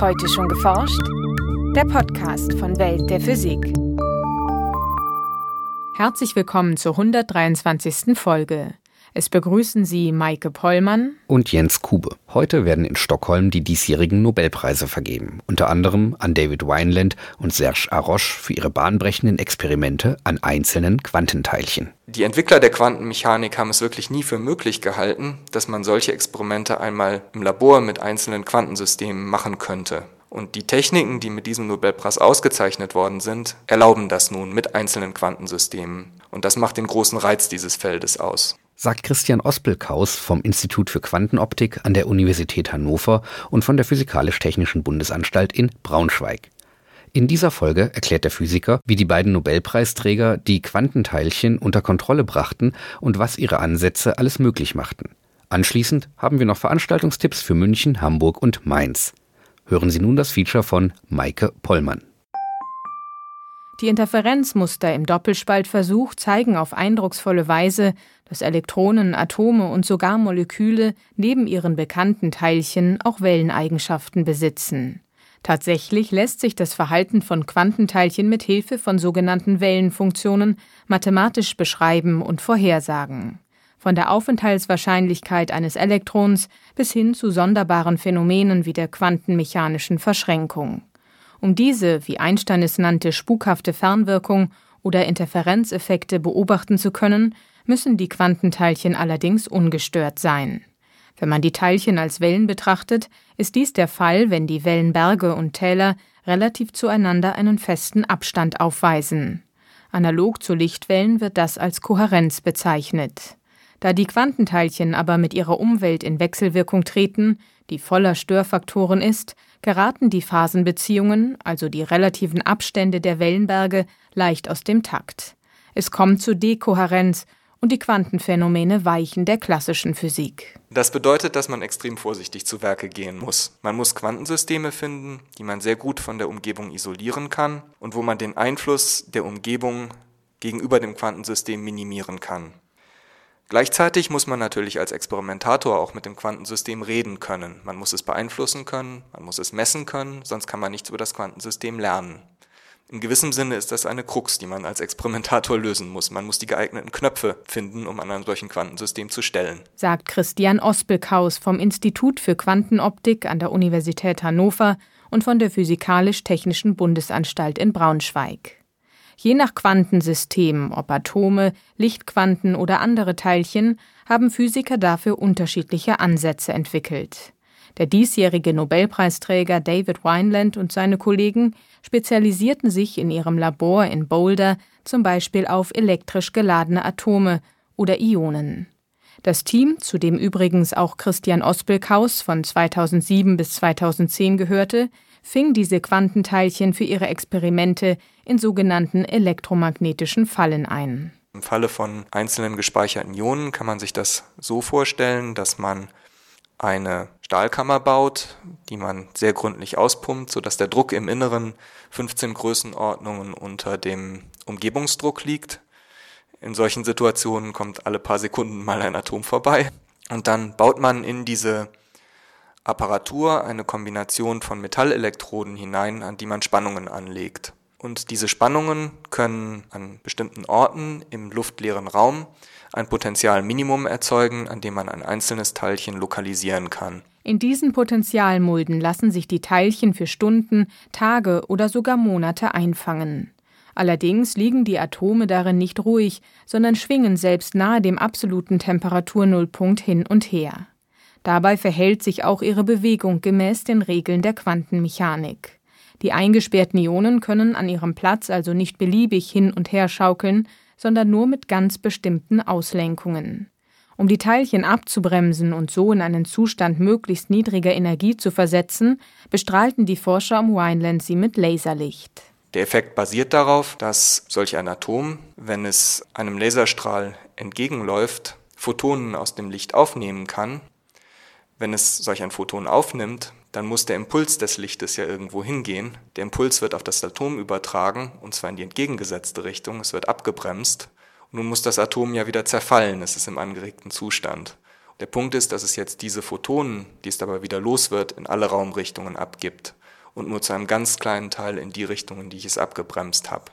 Heute schon geforscht? Der Podcast von Welt der Physik. Herzlich willkommen zur 123. Folge. Es begrüßen Sie Maike Pollmann und Jens Kube. Heute werden in Stockholm die diesjährigen Nobelpreise vergeben, unter anderem an David Wineland und Serge Haroche für ihre bahnbrechenden Experimente an einzelnen Quantenteilchen. Die Entwickler der Quantenmechanik haben es wirklich nie für möglich gehalten, dass man solche Experimente einmal im Labor mit einzelnen Quantensystemen machen könnte. Und die Techniken, die mit diesem Nobelpreis ausgezeichnet worden sind, erlauben das nun mit einzelnen Quantensystemen. Und das macht den großen Reiz dieses Feldes aus sagt Christian Ospelkaus vom Institut für Quantenoptik an der Universität Hannover und von der Physikalisch-Technischen Bundesanstalt in Braunschweig. In dieser Folge erklärt der Physiker, wie die beiden Nobelpreisträger die Quantenteilchen unter Kontrolle brachten und was ihre Ansätze alles möglich machten. Anschließend haben wir noch Veranstaltungstipps für München, Hamburg und Mainz. Hören Sie nun das Feature von Maike Pollmann. Die Interferenzmuster im Doppelspaltversuch zeigen auf eindrucksvolle Weise, dass Elektronen, Atome und sogar Moleküle neben ihren bekannten Teilchen auch Welleneigenschaften besitzen. Tatsächlich lässt sich das Verhalten von Quantenteilchen mit Hilfe von sogenannten Wellenfunktionen mathematisch beschreiben und vorhersagen. Von der Aufenthaltswahrscheinlichkeit eines Elektrons bis hin zu sonderbaren Phänomenen wie der quantenmechanischen Verschränkung. Um diese, wie Einstein es nannte, spukhafte Fernwirkung oder Interferenzeffekte beobachten zu können, müssen die Quantenteilchen allerdings ungestört sein. Wenn man die Teilchen als Wellen betrachtet, ist dies der Fall, wenn die Wellenberge und Täler relativ zueinander einen festen Abstand aufweisen. Analog zu Lichtwellen wird das als Kohärenz bezeichnet. Da die Quantenteilchen aber mit ihrer Umwelt in Wechselwirkung treten, die voller Störfaktoren ist, geraten die Phasenbeziehungen, also die relativen Abstände der Wellenberge, leicht aus dem Takt. Es kommt zu Dekohärenz und die Quantenphänomene weichen der klassischen Physik. Das bedeutet, dass man extrem vorsichtig zu Werke gehen muss. Man muss Quantensysteme finden, die man sehr gut von der Umgebung isolieren kann und wo man den Einfluss der Umgebung gegenüber dem Quantensystem minimieren kann. Gleichzeitig muss man natürlich als Experimentator auch mit dem Quantensystem reden können. Man muss es beeinflussen können, man muss es messen können, sonst kann man nichts über das Quantensystem lernen. In gewissem Sinne ist das eine Krux, die man als Experimentator lösen muss. Man muss die geeigneten Knöpfe finden, um an einem solchen Quantensystem zu stellen. Sagt Christian Ospelkaus vom Institut für Quantenoptik an der Universität Hannover und von der Physikalisch-Technischen Bundesanstalt in Braunschweig. Je nach Quantensystem, ob Atome, Lichtquanten oder andere Teilchen, haben Physiker dafür unterschiedliche Ansätze entwickelt. Der diesjährige Nobelpreisträger David Wineland und seine Kollegen spezialisierten sich in ihrem Labor in Boulder zum Beispiel auf elektrisch geladene Atome oder Ionen. Das Team, zu dem übrigens auch Christian Ospelkaus von 2007 bis 2010 gehörte, fing diese Quantenteilchen für ihre Experimente in sogenannten elektromagnetischen Fallen ein. Im Falle von einzelnen gespeicherten Ionen kann man sich das so vorstellen, dass man eine Stahlkammer baut, die man sehr gründlich auspumpt, sodass der Druck im Inneren 15 Größenordnungen unter dem Umgebungsdruck liegt. In solchen Situationen kommt alle paar Sekunden mal ein Atom vorbei. Und dann baut man in diese Apparatur eine Kombination von Metallelektroden hinein, an die man Spannungen anlegt. Und diese Spannungen können an bestimmten Orten im luftleeren Raum ein Potentialminimum erzeugen, an dem man ein einzelnes Teilchen lokalisieren kann. In diesen Potentialmulden lassen sich die Teilchen für Stunden, Tage oder sogar Monate einfangen. Allerdings liegen die Atome darin nicht ruhig, sondern schwingen selbst nahe dem absoluten Temperaturnullpunkt hin und her. Dabei verhält sich auch ihre Bewegung gemäß den Regeln der Quantenmechanik. Die eingesperrten Ionen können an ihrem Platz also nicht beliebig hin und her schaukeln, sondern nur mit ganz bestimmten Auslenkungen. Um die Teilchen abzubremsen und so in einen Zustand möglichst niedriger Energie zu versetzen, bestrahlten die Forscher um Wineland sie mit Laserlicht. Der Effekt basiert darauf, dass solch ein Atom, wenn es einem Laserstrahl entgegenläuft, Photonen aus dem Licht aufnehmen kann. Wenn es solch ein Photon aufnimmt, dann muss der Impuls des Lichtes ja irgendwo hingehen. Der Impuls wird auf das Atom übertragen, und zwar in die entgegengesetzte Richtung. Es wird abgebremst. Und nun muss das Atom ja wieder zerfallen. Es ist im angeregten Zustand. Der Punkt ist, dass es jetzt diese Photonen, die es dabei wieder los wird, in alle Raumrichtungen abgibt. und nur zu einem ganz kleinen Teil in die Richtung, in die ich es abgebremst habe.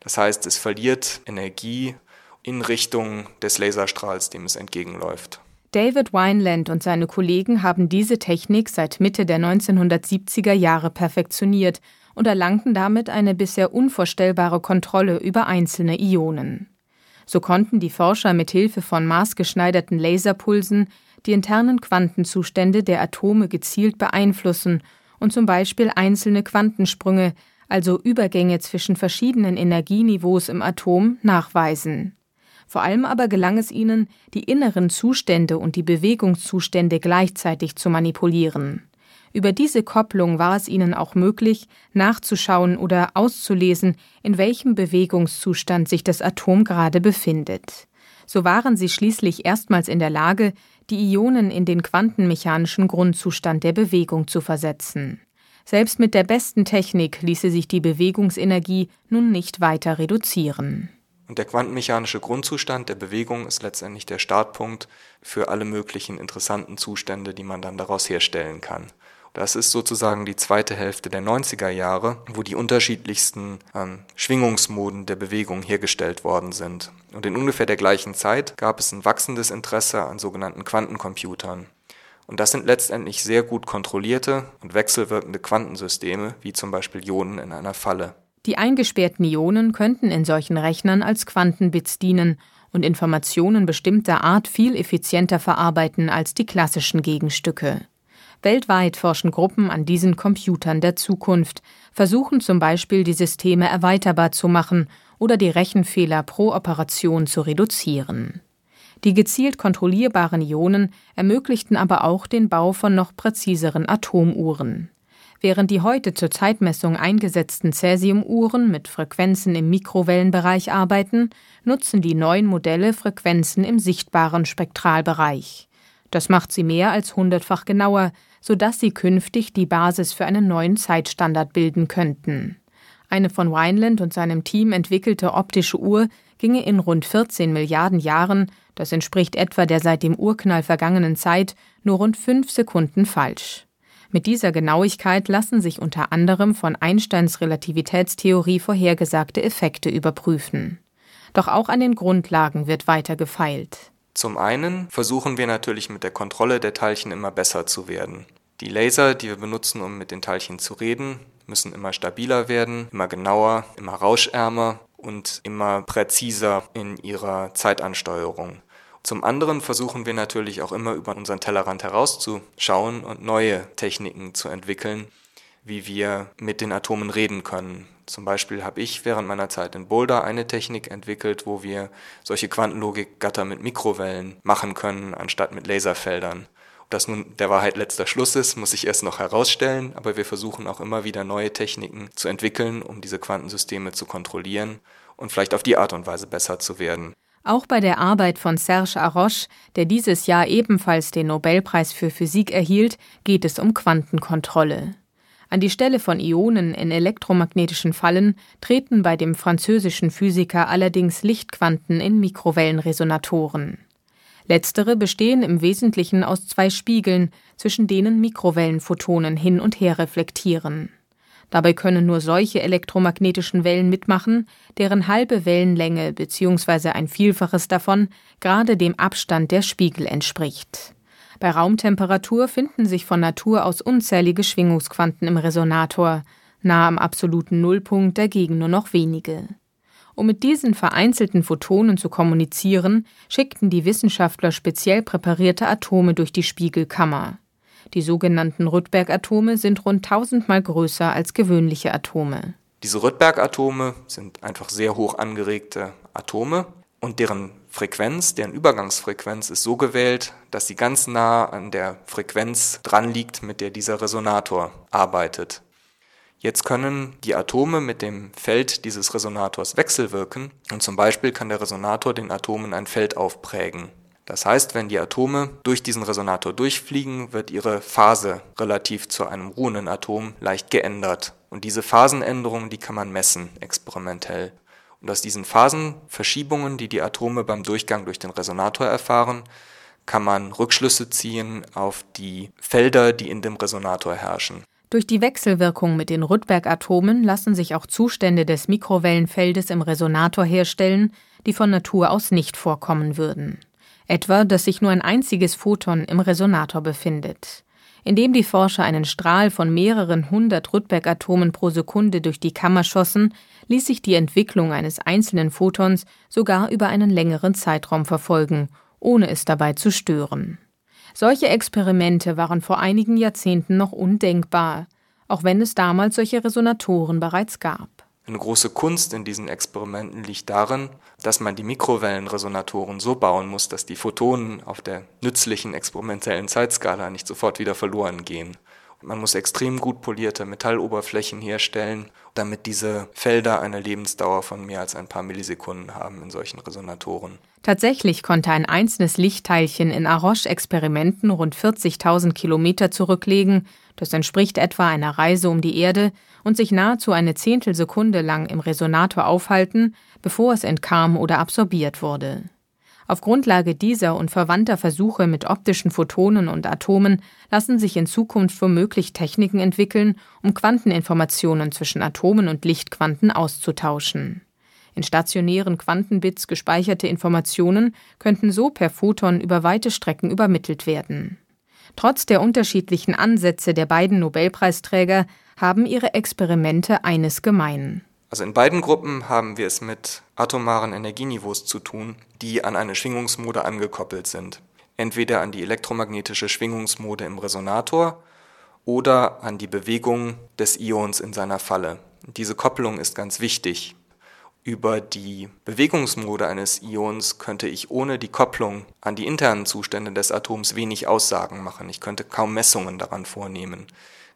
Das heißt, es verliert Energie in Richtung des Laserstrahls, dem es entgegenläuft. David Wineland und seine Kollegen haben diese Technik seit Mitte der 1970er Jahre perfektioniert und erlangten damit eine bisher unvorstellbare Kontrolle über einzelne Ionen. So konnten die Forscher mit Hilfe von maßgeschneiderten Laserpulsen die internen Quantenzustände der Atome gezielt beeinflussen und zum Beispiel einzelne Quantensprünge, also Übergänge zwischen verschiedenen Energieniveaus im Atom, nachweisen. Vor allem aber gelang es ihnen, die inneren Zustände und die Bewegungszustände gleichzeitig zu manipulieren. Über diese Kopplung war es ihnen auch möglich, nachzuschauen oder auszulesen, in welchem Bewegungszustand sich das Atom gerade befindet. So waren sie schließlich erstmals in der Lage, die Ionen in den quantenmechanischen Grundzustand der Bewegung zu versetzen. Selbst mit der besten Technik ließe sich die Bewegungsenergie nun nicht weiter reduzieren. Und der quantenmechanische Grundzustand der Bewegung ist letztendlich der Startpunkt für alle möglichen interessanten Zustände, die man dann daraus herstellen kann. Das ist sozusagen die zweite Hälfte der 90er Jahre, wo die unterschiedlichsten ähm, Schwingungsmoden der Bewegung hergestellt worden sind. Und in ungefähr der gleichen Zeit gab es ein wachsendes Interesse an sogenannten Quantencomputern. Und das sind letztendlich sehr gut kontrollierte und wechselwirkende Quantensysteme, wie zum Beispiel Ionen in einer Falle. Die eingesperrten Ionen könnten in solchen Rechnern als Quantenbits dienen und Informationen bestimmter Art viel effizienter verarbeiten als die klassischen Gegenstücke. Weltweit forschen Gruppen an diesen Computern der Zukunft, versuchen zum Beispiel die Systeme erweiterbar zu machen oder die Rechenfehler pro Operation zu reduzieren. Die gezielt kontrollierbaren Ionen ermöglichten aber auch den Bau von noch präziseren Atomuhren. Während die heute zur Zeitmessung eingesetzten Cäsiumuhren mit Frequenzen im Mikrowellenbereich arbeiten, nutzen die neuen Modelle Frequenzen im sichtbaren Spektralbereich. Das macht sie mehr als hundertfach genauer, sodass sie künftig die Basis für einen neuen Zeitstandard bilden könnten. Eine von Wineland und seinem Team entwickelte optische Uhr ginge in rund 14 Milliarden Jahren, das entspricht etwa der seit dem Urknall vergangenen Zeit, nur rund fünf Sekunden falsch. Mit dieser Genauigkeit lassen sich unter anderem von Einsteins Relativitätstheorie vorhergesagte Effekte überprüfen. Doch auch an den Grundlagen wird weiter gefeilt. Zum einen versuchen wir natürlich mit der Kontrolle der Teilchen immer besser zu werden. Die Laser, die wir benutzen, um mit den Teilchen zu reden, müssen immer stabiler werden, immer genauer, immer rauschärmer und immer präziser in ihrer Zeitansteuerung. Zum anderen versuchen wir natürlich auch immer über unseren Tellerrand herauszuschauen und neue Techniken zu entwickeln, wie wir mit den Atomen reden können. Zum Beispiel habe ich während meiner Zeit in Boulder eine Technik entwickelt, wo wir solche Quantenlogikgatter mit Mikrowellen machen können, anstatt mit Laserfeldern. Ob das nun der Wahrheit letzter Schluss ist, muss ich erst noch herausstellen, aber wir versuchen auch immer wieder neue Techniken zu entwickeln, um diese Quantensysteme zu kontrollieren und vielleicht auf die Art und Weise besser zu werden. Auch bei der Arbeit von Serge Haroche, der dieses Jahr ebenfalls den Nobelpreis für Physik erhielt, geht es um Quantenkontrolle. An die Stelle von Ionen in elektromagnetischen Fallen treten bei dem französischen Physiker allerdings Lichtquanten in Mikrowellenresonatoren. Letztere bestehen im Wesentlichen aus zwei Spiegeln, zwischen denen Mikrowellenphotonen hin und her reflektieren. Dabei können nur solche elektromagnetischen Wellen mitmachen, deren halbe Wellenlänge bzw. ein Vielfaches davon gerade dem Abstand der Spiegel entspricht. Bei Raumtemperatur finden sich von Natur aus unzählige Schwingungsquanten im Resonator, nah am absoluten Nullpunkt dagegen nur noch wenige. Um mit diesen vereinzelten Photonen zu kommunizieren, schickten die Wissenschaftler speziell präparierte Atome durch die Spiegelkammer. Die sogenannten Rydberg-Atome sind rund tausendmal größer als gewöhnliche Atome. Diese Rydberg-Atome sind einfach sehr hoch angeregte Atome und deren Frequenz, deren Übergangsfrequenz ist so gewählt, dass sie ganz nah an der Frequenz dran liegt, mit der dieser Resonator arbeitet. Jetzt können die Atome mit dem Feld dieses Resonators wechselwirken und zum Beispiel kann der Resonator den Atomen ein Feld aufprägen. Das heißt, wenn die Atome durch diesen Resonator durchfliegen, wird ihre Phase relativ zu einem ruhenden Atom leicht geändert. Und diese Phasenänderung, die kann man messen, experimentell. Und aus diesen Phasenverschiebungen, die die Atome beim Durchgang durch den Resonator erfahren, kann man Rückschlüsse ziehen auf die Felder, die in dem Resonator herrschen. Durch die Wechselwirkung mit den Rydberg-Atomen lassen sich auch Zustände des Mikrowellenfeldes im Resonator herstellen, die von Natur aus nicht vorkommen würden. Etwa, dass sich nur ein einziges Photon im Resonator befindet. Indem die Forscher einen Strahl von mehreren hundert Rydberg-Atomen pro Sekunde durch die Kammer schossen, ließ sich die Entwicklung eines einzelnen Photons sogar über einen längeren Zeitraum verfolgen, ohne es dabei zu stören. Solche Experimente waren vor einigen Jahrzehnten noch undenkbar, auch wenn es damals solche Resonatoren bereits gab. Eine große Kunst in diesen Experimenten liegt darin, dass man die Mikrowellenresonatoren so bauen muss, dass die Photonen auf der nützlichen experimentellen Zeitskala nicht sofort wieder verloren gehen. Man muss extrem gut polierte Metalloberflächen herstellen, damit diese Felder eine Lebensdauer von mehr als ein paar Millisekunden haben in solchen Resonatoren. Tatsächlich konnte ein einzelnes Lichtteilchen in Aroche-Experimenten rund 40.000 Kilometer zurücklegen, das entspricht etwa einer Reise um die Erde, und sich nahezu eine Zehntelsekunde lang im Resonator aufhalten, bevor es entkam oder absorbiert wurde. Auf Grundlage dieser und verwandter Versuche mit optischen Photonen und Atomen lassen sich in Zukunft womöglich Techniken entwickeln, um Quanteninformationen zwischen Atomen und Lichtquanten auszutauschen. In stationären Quantenbits gespeicherte Informationen könnten so per Photon über weite Strecken übermittelt werden. Trotz der unterschiedlichen Ansätze der beiden Nobelpreisträger haben ihre Experimente eines gemein. Also in beiden Gruppen haben wir es mit atomaren Energieniveaus zu tun, die an eine Schwingungsmode angekoppelt sind. Entweder an die elektromagnetische Schwingungsmode im Resonator oder an die Bewegung des Ions in seiner Falle. Diese Kopplung ist ganz wichtig. Über die Bewegungsmode eines Ions könnte ich ohne die Kopplung an die internen Zustände des Atoms wenig Aussagen machen. Ich könnte kaum Messungen daran vornehmen.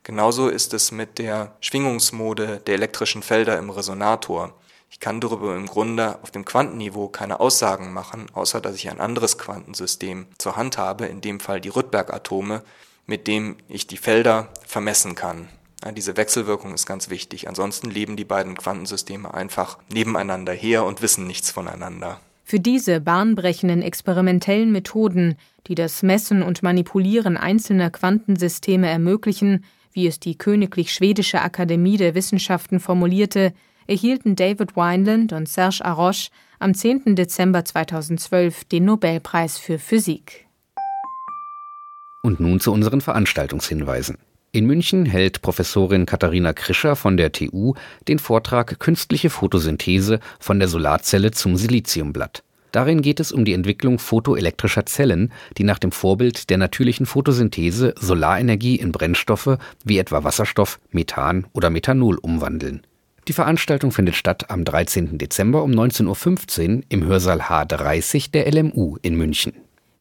Genauso ist es mit der Schwingungsmode der elektrischen Felder im Resonator. Ich kann darüber im Grunde auf dem Quantenniveau keine Aussagen machen, außer dass ich ein anderes Quantensystem zur Hand habe, in dem Fall die Rydberg-Atome, mit dem ich die Felder vermessen kann. Diese Wechselwirkung ist ganz wichtig. Ansonsten leben die beiden Quantensysteme einfach nebeneinander her und wissen nichts voneinander. Für diese bahnbrechenden experimentellen Methoden, die das Messen und Manipulieren einzelner Quantensysteme ermöglichen, wie es die Königlich Schwedische Akademie der Wissenschaften formulierte, erhielten David Wineland und Serge Haroche am 10. Dezember 2012 den Nobelpreis für Physik. Und nun zu unseren Veranstaltungshinweisen. In München hält Professorin Katharina Krischer von der TU den Vortrag Künstliche Photosynthese von der Solarzelle zum Siliziumblatt. Darin geht es um die Entwicklung photoelektrischer Zellen, die nach dem Vorbild der natürlichen Photosynthese Solarenergie in Brennstoffe wie etwa Wasserstoff, Methan oder Methanol umwandeln. Die Veranstaltung findet statt am 13. Dezember um 19.15 Uhr im Hörsaal H30 der LMU in München.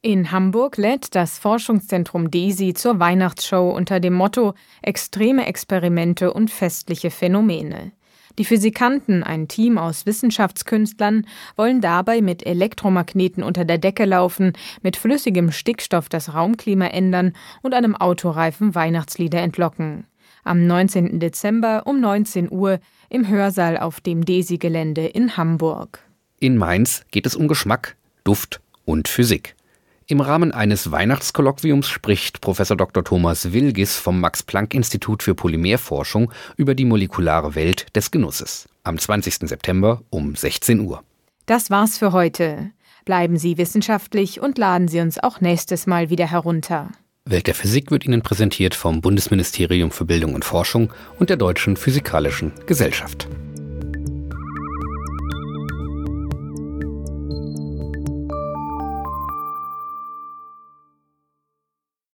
In Hamburg lädt das Forschungszentrum DESI zur Weihnachtsshow unter dem Motto Extreme Experimente und festliche Phänomene. Die Physikanten, ein Team aus Wissenschaftskünstlern, wollen dabei mit Elektromagneten unter der Decke laufen, mit flüssigem Stickstoff das Raumklima ändern und einem Autoreifen Weihnachtslieder entlocken. Am 19. Dezember um 19 Uhr im Hörsaal auf dem DESI-Gelände in Hamburg. In Mainz geht es um Geschmack, Duft und Physik. Im Rahmen eines Weihnachtskolloquiums spricht Prof. Dr. Thomas Wilgis vom Max-Planck-Institut für Polymerforschung über die molekulare Welt des Genusses. Am 20. September um 16 Uhr. Das war's für heute. Bleiben Sie wissenschaftlich und laden Sie uns auch nächstes Mal wieder herunter. Welt der Physik wird Ihnen präsentiert vom Bundesministerium für Bildung und Forschung und der Deutschen Physikalischen Gesellschaft.